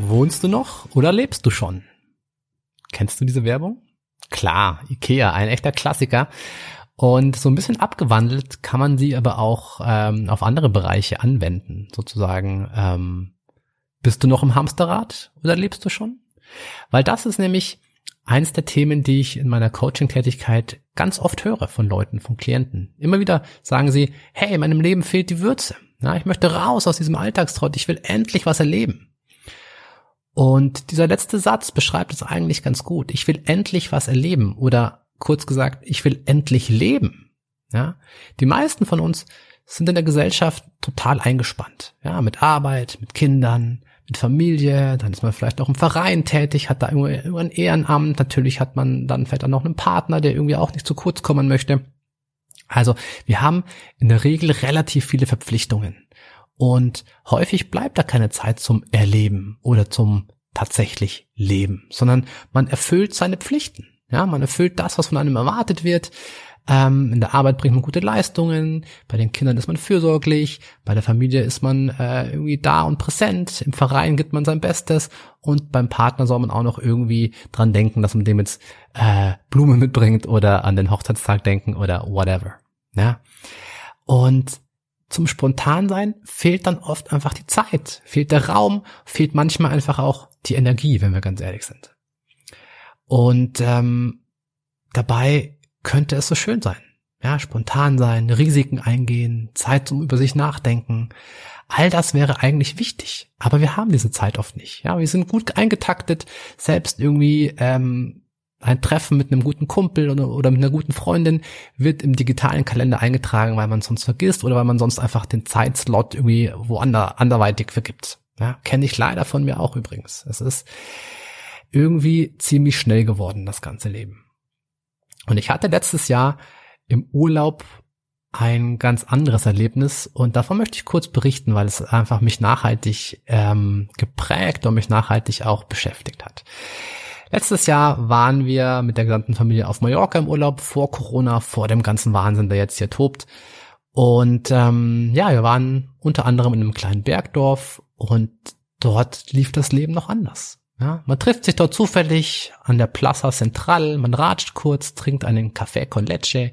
Wohnst du noch oder lebst du schon? Kennst du diese Werbung? Klar, Ikea, ein echter Klassiker. Und so ein bisschen abgewandelt kann man sie aber auch ähm, auf andere Bereiche anwenden. Sozusagen, ähm, bist du noch im Hamsterrad oder lebst du schon? Weil das ist nämlich eins der Themen, die ich in meiner Coaching-Tätigkeit ganz oft höre von Leuten, von Klienten. Immer wieder sagen sie, hey, in meinem Leben fehlt die Würze. Ja, ich möchte raus aus diesem Alltagstrott. Ich will endlich was erleben. Und dieser letzte Satz beschreibt es eigentlich ganz gut. Ich will endlich was erleben oder kurz gesagt, ich will endlich leben. Ja, die meisten von uns sind in der Gesellschaft total eingespannt. Ja, mit Arbeit, mit Kindern, mit Familie, dann ist man vielleicht noch im Verein tätig, hat da irgendwie ein Ehrenamt, natürlich hat man dann vielleicht auch noch einen Partner, der irgendwie auch nicht zu kurz kommen möchte. Also, wir haben in der Regel relativ viele Verpflichtungen. Und häufig bleibt da keine Zeit zum Erleben oder zum tatsächlich Leben, sondern man erfüllt seine Pflichten. Ja, man erfüllt das, was von einem erwartet wird. Ähm, in der Arbeit bringt man gute Leistungen, bei den Kindern ist man fürsorglich, bei der Familie ist man äh, irgendwie da und präsent, im Verein gibt man sein Bestes und beim Partner soll man auch noch irgendwie dran denken, dass man dem jetzt äh, Blumen mitbringt oder an den Hochzeitstag denken oder whatever. Ja. Und zum Spontansein fehlt dann oft einfach die Zeit, fehlt der Raum, fehlt manchmal einfach auch die Energie, wenn wir ganz ehrlich sind. Und ähm, dabei könnte es so schön sein. Ja, spontan sein, Risiken eingehen, Zeit zum über sich nachdenken. All das wäre eigentlich wichtig, aber wir haben diese Zeit oft nicht. Ja, wir sind gut eingetaktet, selbst irgendwie ähm, ein Treffen mit einem guten Kumpel oder, oder mit einer guten Freundin wird im digitalen Kalender eingetragen, weil man sonst vergisst oder weil man sonst einfach den Zeitslot irgendwie woanders anderweitig vergibt. Ja, kenne ich leider von mir auch übrigens. Es ist irgendwie ziemlich schnell geworden, das ganze Leben. Und ich hatte letztes Jahr im Urlaub ein ganz anderes Erlebnis und davon möchte ich kurz berichten, weil es einfach mich nachhaltig ähm, geprägt und mich nachhaltig auch beschäftigt hat. Letztes Jahr waren wir mit der gesamten Familie auf Mallorca im Urlaub, vor Corona, vor dem ganzen Wahnsinn, der jetzt hier tobt. Und ähm, ja, wir waren unter anderem in einem kleinen Bergdorf und dort lief das Leben noch anders. Ja, man trifft sich dort zufällig an der Plaza Central, man ratscht kurz, trinkt einen Café con leche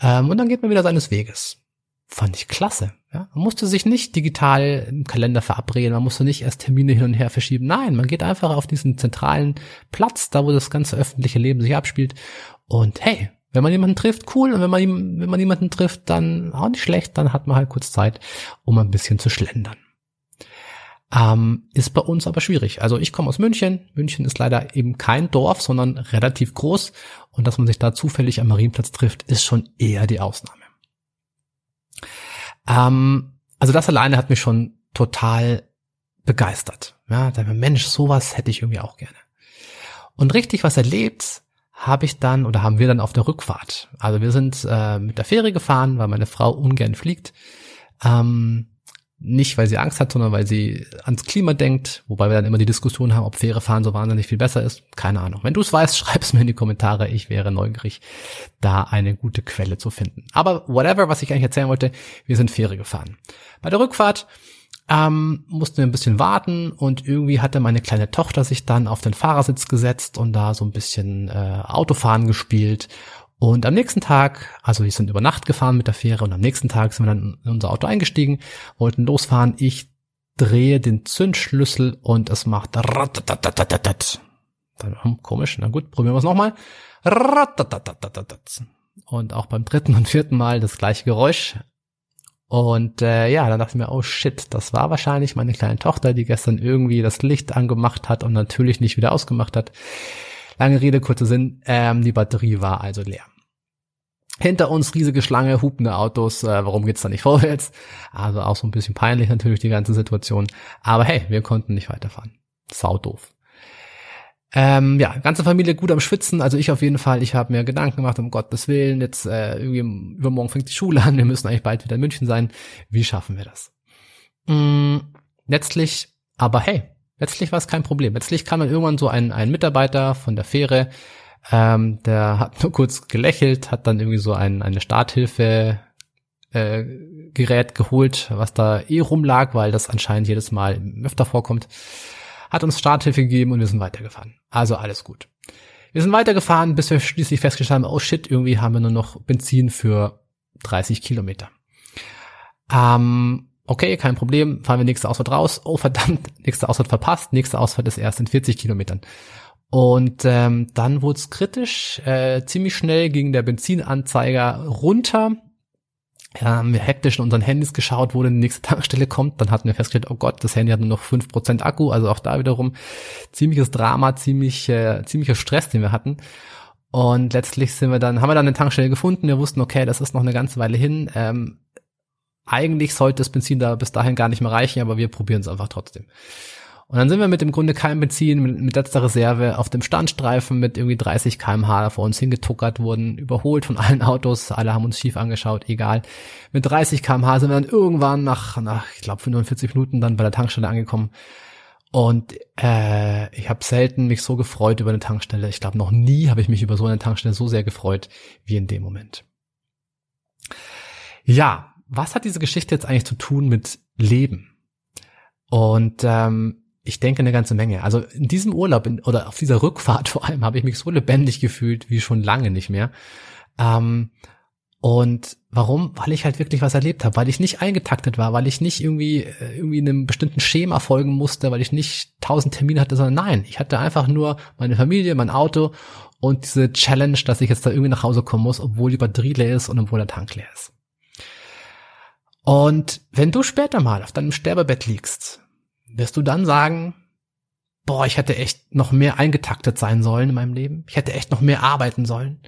ähm, und dann geht man wieder seines Weges. Fand ich klasse. Ja, man musste sich nicht digital im Kalender verabreden, man musste nicht erst Termine hin und her verschieben. Nein, man geht einfach auf diesen zentralen Platz, da wo das ganze öffentliche Leben sich abspielt. Und hey, wenn man jemanden trifft, cool. Und wenn man, wenn man jemanden trifft, dann auch nicht schlecht, dann hat man halt kurz Zeit, um ein bisschen zu schlendern. Ähm, ist bei uns aber schwierig. Also ich komme aus München. München ist leider eben kein Dorf, sondern relativ groß. Und dass man sich da zufällig am Marienplatz trifft, ist schon eher die Ausnahme. Ähm, also das alleine hat mich schon total begeistert. Ja, da Mensch, sowas hätte ich irgendwie auch gerne. Und richtig was erlebt habe ich dann oder haben wir dann auf der Rückfahrt. Also wir sind äh, mit der Fähre gefahren, weil meine Frau ungern fliegt. Ähm, nicht, weil sie Angst hat, sondern weil sie ans Klima denkt, wobei wir dann immer die Diskussion haben, ob Fähre fahren so wahnsinnig viel besser ist. Keine Ahnung. Wenn du es weißt, schreib es mir in die Kommentare. Ich wäre neugierig, da eine gute Quelle zu finden. Aber whatever, was ich eigentlich erzählen wollte, wir sind Fähre gefahren. Bei der Rückfahrt ähm, mussten wir ein bisschen warten und irgendwie hatte meine kleine Tochter sich dann auf den Fahrersitz gesetzt und da so ein bisschen äh, Autofahren gespielt und am nächsten Tag, also wir sind über Nacht gefahren mit der Fähre und am nächsten Tag sind wir dann in unser Auto eingestiegen, wollten losfahren. Ich drehe den Zündschlüssel und es macht ratatatatat. Dann, hm, komisch, na gut, probieren wir es nochmal. Und auch beim dritten und vierten Mal das gleiche Geräusch. Und äh, ja, dann dachte ich mir, oh shit, das war wahrscheinlich meine kleine Tochter, die gestern irgendwie das Licht angemacht hat und natürlich nicht wieder ausgemacht hat. Lange Rede, kurzer Sinn, ähm, die Batterie war also leer. Hinter uns riesige Schlange, hupende Autos, äh, warum geht's da nicht vorwärts? Also auch so ein bisschen peinlich natürlich die ganze Situation. Aber hey, wir konnten nicht weiterfahren. Sau doof. Ähm, ja, ganze Familie gut am Schwitzen, also ich auf jeden Fall. Ich habe mir Gedanken gemacht, um Gottes Willen, jetzt äh, irgendwie übermorgen fängt die Schule an, wir müssen eigentlich bald wieder in München sein. Wie schaffen wir das? Mm, letztlich, aber hey, letztlich war es kein Problem. Letztlich kam dann irgendwann so ein, ein Mitarbeiter von der Fähre, ähm, der hat nur kurz gelächelt, hat dann irgendwie so ein, eine Starthilfe äh, Gerät geholt, was da eh rumlag, weil das anscheinend jedes Mal öfter vorkommt hat uns Starthilfe gegeben und wir sind weitergefahren. Also alles gut. Wir sind weitergefahren, bis wir schließlich festgestellt haben, oh shit, irgendwie haben wir nur noch Benzin für 30 Kilometer. Ähm, okay, kein Problem, fahren wir nächste Ausfahrt raus. Oh verdammt, nächste Ausfahrt verpasst, nächste Ausfahrt ist erst in 40 Kilometern. Und ähm, dann wurde es kritisch, äh, ziemlich schnell ging der Benzinanzeiger runter ja, haben wir hektisch in unseren Handys geschaut, wo die nächste Tankstelle kommt. Dann hatten wir festgestellt, oh Gott, das Handy hat nur noch fünf Prozent Akku. Also auch da wiederum ziemliches Drama, ziemlich, äh, ziemlicher Stress, den wir hatten. Und letztlich sind wir dann, haben wir dann eine Tankstelle gefunden. Wir wussten, okay, das ist noch eine ganze Weile hin. Ähm, eigentlich sollte das Benzin da bis dahin gar nicht mehr reichen, aber wir probieren es einfach trotzdem. Und dann sind wir mit dem Grunde kein Benzin, mit, mit letzter Reserve auf dem Standstreifen mit irgendwie 30 kmh vor uns hingetuckert wurden, überholt von allen Autos, alle haben uns schief angeschaut, egal. Mit 30 kmh sind wir dann irgendwann nach, nach ich glaube 45 Minuten dann bei der Tankstelle angekommen. Und äh, ich habe selten mich so gefreut über eine Tankstelle. Ich glaube, noch nie habe ich mich über so eine Tankstelle so sehr gefreut wie in dem Moment. Ja, was hat diese Geschichte jetzt eigentlich zu tun mit Leben? Und ähm, ich denke eine ganze Menge. Also in diesem Urlaub in, oder auf dieser Rückfahrt vor allem habe ich mich so lebendig gefühlt wie schon lange nicht mehr. Ähm, und warum? Weil ich halt wirklich was erlebt habe, weil ich nicht eingetaktet war, weil ich nicht irgendwie äh, irgendwie einem bestimmten Schema folgen musste, weil ich nicht tausend Termine hatte, sondern nein, ich hatte einfach nur meine Familie, mein Auto und diese Challenge, dass ich jetzt da irgendwie nach Hause kommen muss, obwohl die Batterie leer ist und obwohl der Tank leer ist. Und wenn du später mal auf deinem Sterbebett liegst wirst du dann sagen, boah, ich hätte echt noch mehr eingetaktet sein sollen in meinem Leben. Ich hätte echt noch mehr arbeiten sollen.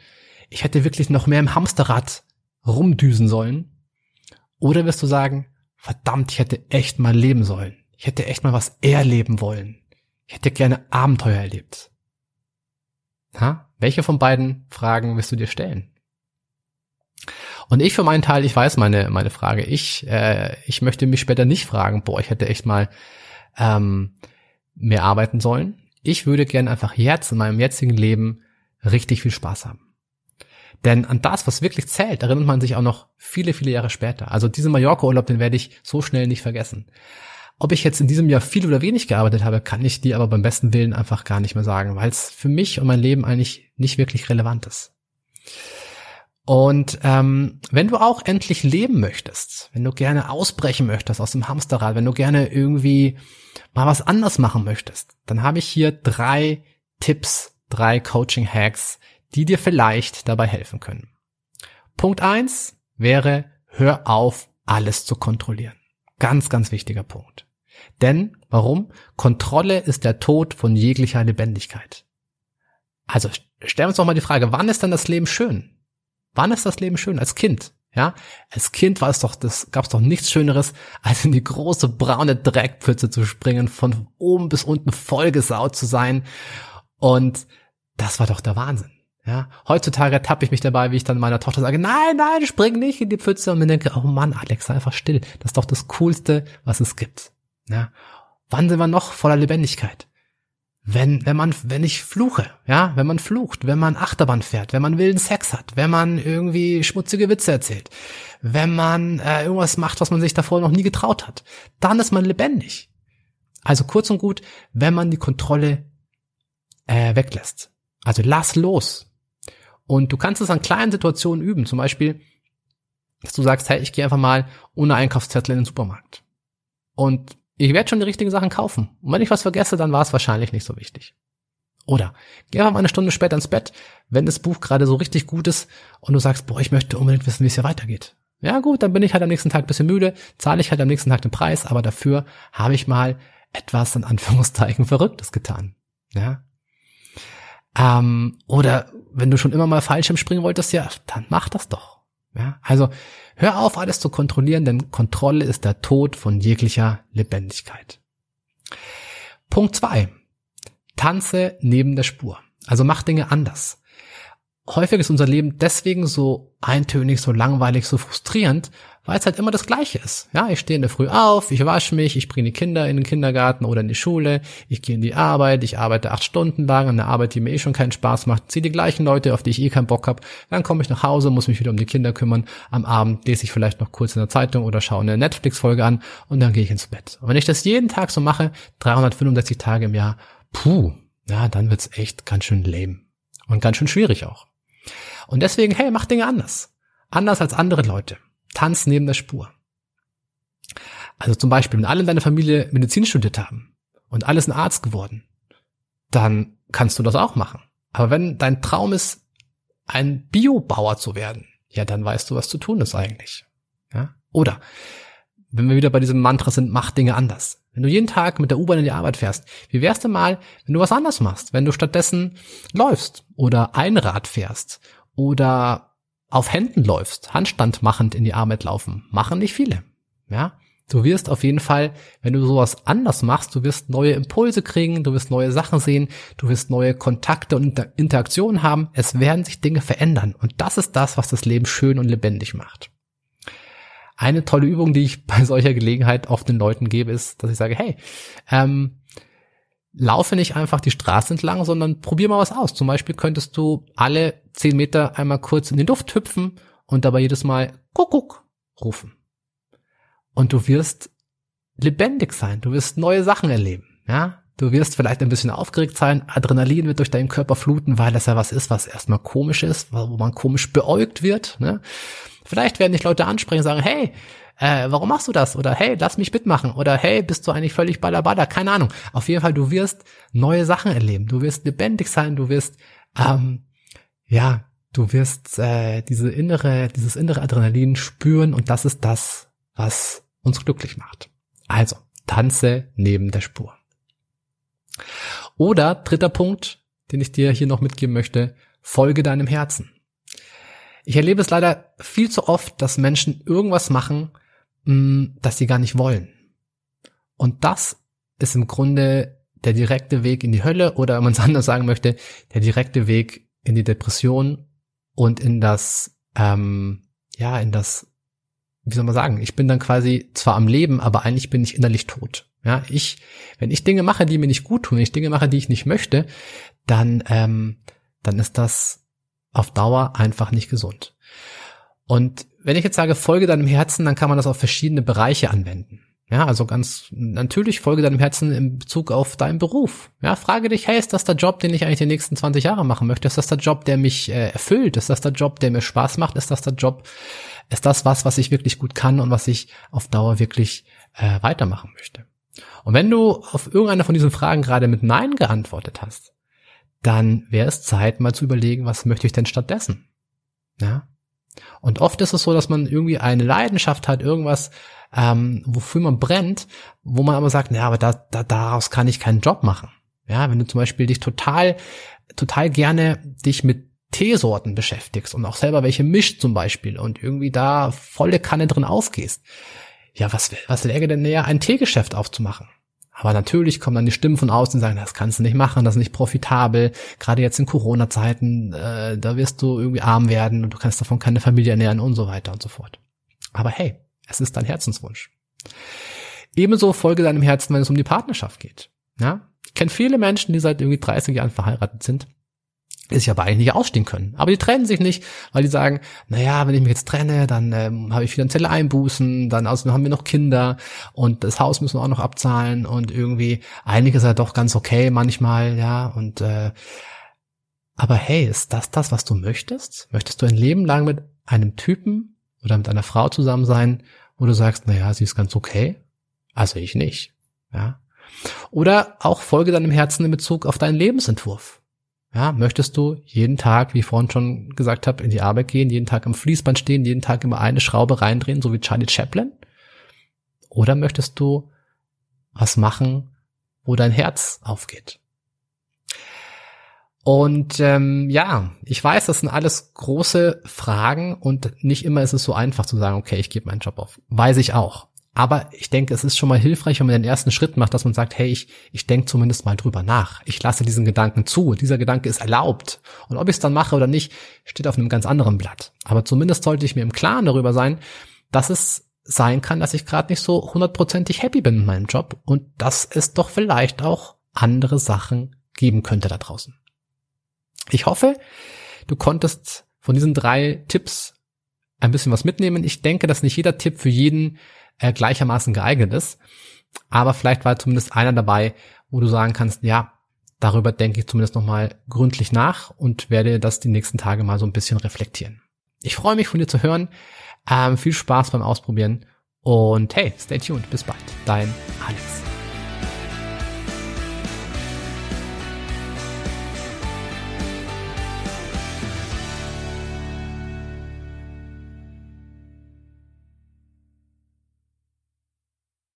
Ich hätte wirklich noch mehr im Hamsterrad rumdüsen sollen. Oder wirst du sagen, verdammt, ich hätte echt mal leben sollen. Ich hätte echt mal was erleben wollen. Ich hätte gerne Abenteuer erlebt. Ha? Welche von beiden Fragen wirst du dir stellen? Und ich für meinen Teil, ich weiß meine, meine Frage. Ich, äh, ich möchte mich später nicht fragen, boah, ich hätte echt mal ähm, mehr arbeiten sollen. Ich würde gerne einfach jetzt in meinem jetzigen Leben richtig viel Spaß haben. Denn an das, was wirklich zählt, erinnert man sich auch noch viele, viele Jahre später. Also diesen Mallorca-Urlaub, den werde ich so schnell nicht vergessen. Ob ich jetzt in diesem Jahr viel oder wenig gearbeitet habe, kann ich dir aber beim besten Willen einfach gar nicht mehr sagen, weil es für mich und mein Leben eigentlich nicht wirklich relevant ist. Und ähm, wenn du auch endlich leben möchtest, wenn du gerne ausbrechen möchtest aus dem Hamsterrad, wenn du gerne irgendwie mal was anders machen möchtest, dann habe ich hier drei Tipps, drei Coaching-Hacks, die dir vielleicht dabei helfen können. Punkt eins wäre, hör auf, alles zu kontrollieren. Ganz, ganz wichtiger Punkt. Denn, warum? Kontrolle ist der Tod von jeglicher Lebendigkeit. Also stellen wir uns doch mal die Frage, wann ist denn das Leben schön? Wann ist das Leben schön? Als Kind. Ja, als Kind war es doch, das gab es doch nichts Schöneres, als in die große braune Dreckpfütze zu springen, von oben bis unten vollgesaut zu sein. Und das war doch der Wahnsinn. Ja, heutzutage ertappe ich mich dabei, wie ich dann meiner Tochter sage, nein, nein, spring nicht in die Pfütze und mir denke, oh Mann, Alex, sei einfach still. Das ist doch das Coolste, was es gibt. Ja, wann sind wir noch voller Lebendigkeit? Wenn, wenn man, wenn ich fluche, ja, wenn man flucht, wenn man Achterbahn fährt, wenn man wilden Sex hat, wenn man irgendwie schmutzige Witze erzählt, wenn man äh, irgendwas macht, was man sich davor noch nie getraut hat, dann ist man lebendig. Also kurz und gut, wenn man die Kontrolle äh, weglässt. Also lass los. Und du kannst es an kleinen Situationen üben, zum Beispiel, dass du sagst, hey, ich gehe einfach mal ohne Einkaufszettel in den Supermarkt. Und ich werde schon die richtigen Sachen kaufen. Und wenn ich was vergesse, dann war es wahrscheinlich nicht so wichtig. Oder geh einfach mal eine Stunde später ins Bett, wenn das Buch gerade so richtig gut ist und du sagst, boah, ich möchte unbedingt wissen, wie es hier weitergeht. Ja gut, dann bin ich halt am nächsten Tag ein bisschen müde, zahle ich halt am nächsten Tag den Preis, aber dafür habe ich mal etwas in Anführungszeichen Verrücktes getan. Ja. Ähm, oder wenn du schon immer mal Fallschirm springen wolltest, ja, dann mach das doch. Ja, also hör auf, alles zu kontrollieren, denn Kontrolle ist der Tod von jeglicher Lebendigkeit. Punkt zwei: Tanze neben der Spur. Also mach Dinge anders. Häufig ist unser Leben deswegen so eintönig, so langweilig, so frustrierend, weil es halt immer das Gleiche ist. Ja, ich stehe in der Früh auf, ich wasche mich, ich bringe die Kinder in den Kindergarten oder in die Schule, ich gehe in die Arbeit, ich arbeite acht Stunden lang an der Arbeit, die mir eh schon keinen Spaß macht, ziehe die gleichen Leute, auf die ich eh keinen Bock habe, dann komme ich nach Hause, muss mich wieder um die Kinder kümmern, am Abend lese ich vielleicht noch kurz in der Zeitung oder schaue eine Netflix-Folge an und dann gehe ich ins Bett. Und wenn ich das jeden Tag so mache, 365 Tage im Jahr, puh, ja, dann wird's echt ganz schön lame. Und ganz schön schwierig auch. Und deswegen, hey, mach Dinge anders. Anders als andere Leute. Tanz neben der Spur. Also zum Beispiel, wenn alle in deiner Familie Medizin studiert haben und alles ein Arzt geworden, dann kannst du das auch machen. Aber wenn dein Traum ist, ein Biobauer zu werden, ja, dann weißt du, was zu tun ist eigentlich. Ja? Oder wenn wir wieder bei diesem Mantra sind, mach Dinge anders. Wenn du jeden Tag mit der U-Bahn in die Arbeit fährst, wie wär's denn mal, wenn du was anders machst? Wenn du stattdessen läufst oder Einrad fährst oder auf Händen läufst, Handstand machend in die Arbeit laufen, machen nicht viele. Ja, du wirst auf jeden Fall, wenn du sowas anders machst, du wirst neue Impulse kriegen, du wirst neue Sachen sehen, du wirst neue Kontakte und Interaktionen haben. Es werden sich Dinge verändern und das ist das, was das Leben schön und lebendig macht. Eine tolle Übung, die ich bei solcher Gelegenheit oft den Leuten gebe, ist, dass ich sage, hey, ähm, laufe nicht einfach die Straße entlang, sondern probier mal was aus. Zum Beispiel könntest du alle zehn Meter einmal kurz in den Duft hüpfen und dabei jedes Mal Kuckuck rufen. Und du wirst lebendig sein. Du wirst neue Sachen erleben. Ja, du wirst vielleicht ein bisschen aufgeregt sein. Adrenalin wird durch deinen Körper fluten, weil das ja was ist, was erstmal komisch ist, wo man komisch beäugt wird. Ne? Vielleicht werden dich Leute ansprechen und sagen, hey, äh, warum machst du das? Oder hey, lass mich mitmachen. Oder hey, bist du eigentlich völlig ballerballer? Keine Ahnung. Auf jeden Fall, du wirst neue Sachen erleben. Du wirst lebendig sein. Du wirst, ähm, ja, du wirst äh, diese innere, dieses innere Adrenalin spüren und das ist das, was uns glücklich macht. Also, tanze neben der Spur. Oder dritter Punkt, den ich dir hier noch mitgeben möchte, folge deinem Herzen. Ich erlebe es leider viel zu oft, dass Menschen irgendwas machen, Mm, dass sie gar nicht wollen. Und das ist im Grunde der direkte Weg in die Hölle oder wenn man es anders sagen möchte, der direkte Weg in die Depression und in das, ähm, ja, in das, wie soll man sagen, ich bin dann quasi zwar am Leben, aber eigentlich bin ich innerlich tot. Ja, ich, wenn ich Dinge mache, die mir nicht gut tun, wenn ich Dinge mache, die ich nicht möchte, dann, ähm, dann ist das auf Dauer einfach nicht gesund. Und wenn ich jetzt sage, folge deinem Herzen, dann kann man das auf verschiedene Bereiche anwenden. Ja, also ganz natürlich folge deinem Herzen in Bezug auf deinen Beruf. Ja, frage dich, hey, ist das der Job, den ich eigentlich die nächsten 20 Jahre machen möchte? Ist das der Job, der mich äh, erfüllt? Ist das der Job, der mir Spaß macht? Ist das der Job, ist das was, was ich wirklich gut kann und was ich auf Dauer wirklich äh, weitermachen möchte? Und wenn du auf irgendeine von diesen Fragen gerade mit Nein geantwortet hast, dann wäre es Zeit, mal zu überlegen, was möchte ich denn stattdessen? Ja, und oft ist es so, dass man irgendwie eine Leidenschaft hat, irgendwas, ähm, wofür man brennt, wo man aber sagt, ja, aber da, da, daraus kann ich keinen Job machen. Ja, wenn du zum Beispiel dich total, total gerne dich mit Teesorten beschäftigst und auch selber welche mischt zum Beispiel und irgendwie da volle Kanne drin aufgehst. Ja, was, was läge denn näher, ein Teegeschäft aufzumachen? Aber natürlich kommen dann die Stimmen von außen und sagen, das kannst du nicht machen, das ist nicht profitabel. Gerade jetzt in Corona-Zeiten, äh, da wirst du irgendwie arm werden und du kannst davon keine Familie ernähren und so weiter und so fort. Aber hey, es ist dein Herzenswunsch. Ebenso folge deinem Herzen, wenn es um die Partnerschaft geht. Ja? Ich kenne viele Menschen, die seit irgendwie 30 Jahren verheiratet sind sich aber eigentlich nicht ausstehen können. Aber die trennen sich nicht, weil die sagen, naja, wenn ich mich jetzt trenne, dann ähm, habe ich finanzielle Einbußen, dann außerdem haben wir noch Kinder und das Haus müssen wir auch noch abzahlen und irgendwie, eigentlich ist er doch ganz okay manchmal, ja, und äh, aber hey, ist das das, was du möchtest? Möchtest du ein Leben lang mit einem Typen oder mit einer Frau zusammen sein, wo du sagst, naja, sie ist ganz okay? Also ich nicht, ja. Oder auch folge deinem Herzen in Bezug auf deinen Lebensentwurf. Ja, möchtest du jeden Tag, wie ich vorhin schon gesagt habe, in die Arbeit gehen, jeden Tag am Fließband stehen, jeden Tag immer eine Schraube reindrehen, so wie Charlie Chaplin? Oder möchtest du was machen, wo dein Herz aufgeht? Und ähm, ja, ich weiß, das sind alles große Fragen und nicht immer ist es so einfach zu sagen, okay, ich gebe meinen Job auf. Weiß ich auch. Aber ich denke, es ist schon mal hilfreich, wenn man den ersten Schritt macht, dass man sagt, hey, ich, ich denke zumindest mal drüber nach. Ich lasse diesen Gedanken zu. Dieser Gedanke ist erlaubt. Und ob ich es dann mache oder nicht, steht auf einem ganz anderen Blatt. Aber zumindest sollte ich mir im Klaren darüber sein, dass es sein kann, dass ich gerade nicht so hundertprozentig happy bin in meinem Job und dass es doch vielleicht auch andere Sachen geben könnte da draußen. Ich hoffe, du konntest von diesen drei Tipps ein bisschen was mitnehmen. Ich denke, dass nicht jeder Tipp für jeden äh, gleichermaßen geeignet ist, aber vielleicht war zumindest einer dabei, wo du sagen kannst, ja, darüber denke ich zumindest nochmal gründlich nach und werde das die nächsten Tage mal so ein bisschen reflektieren. Ich freue mich von dir zu hören. Ähm, viel Spaß beim Ausprobieren und hey, stay tuned. Bis bald. Dein Alex.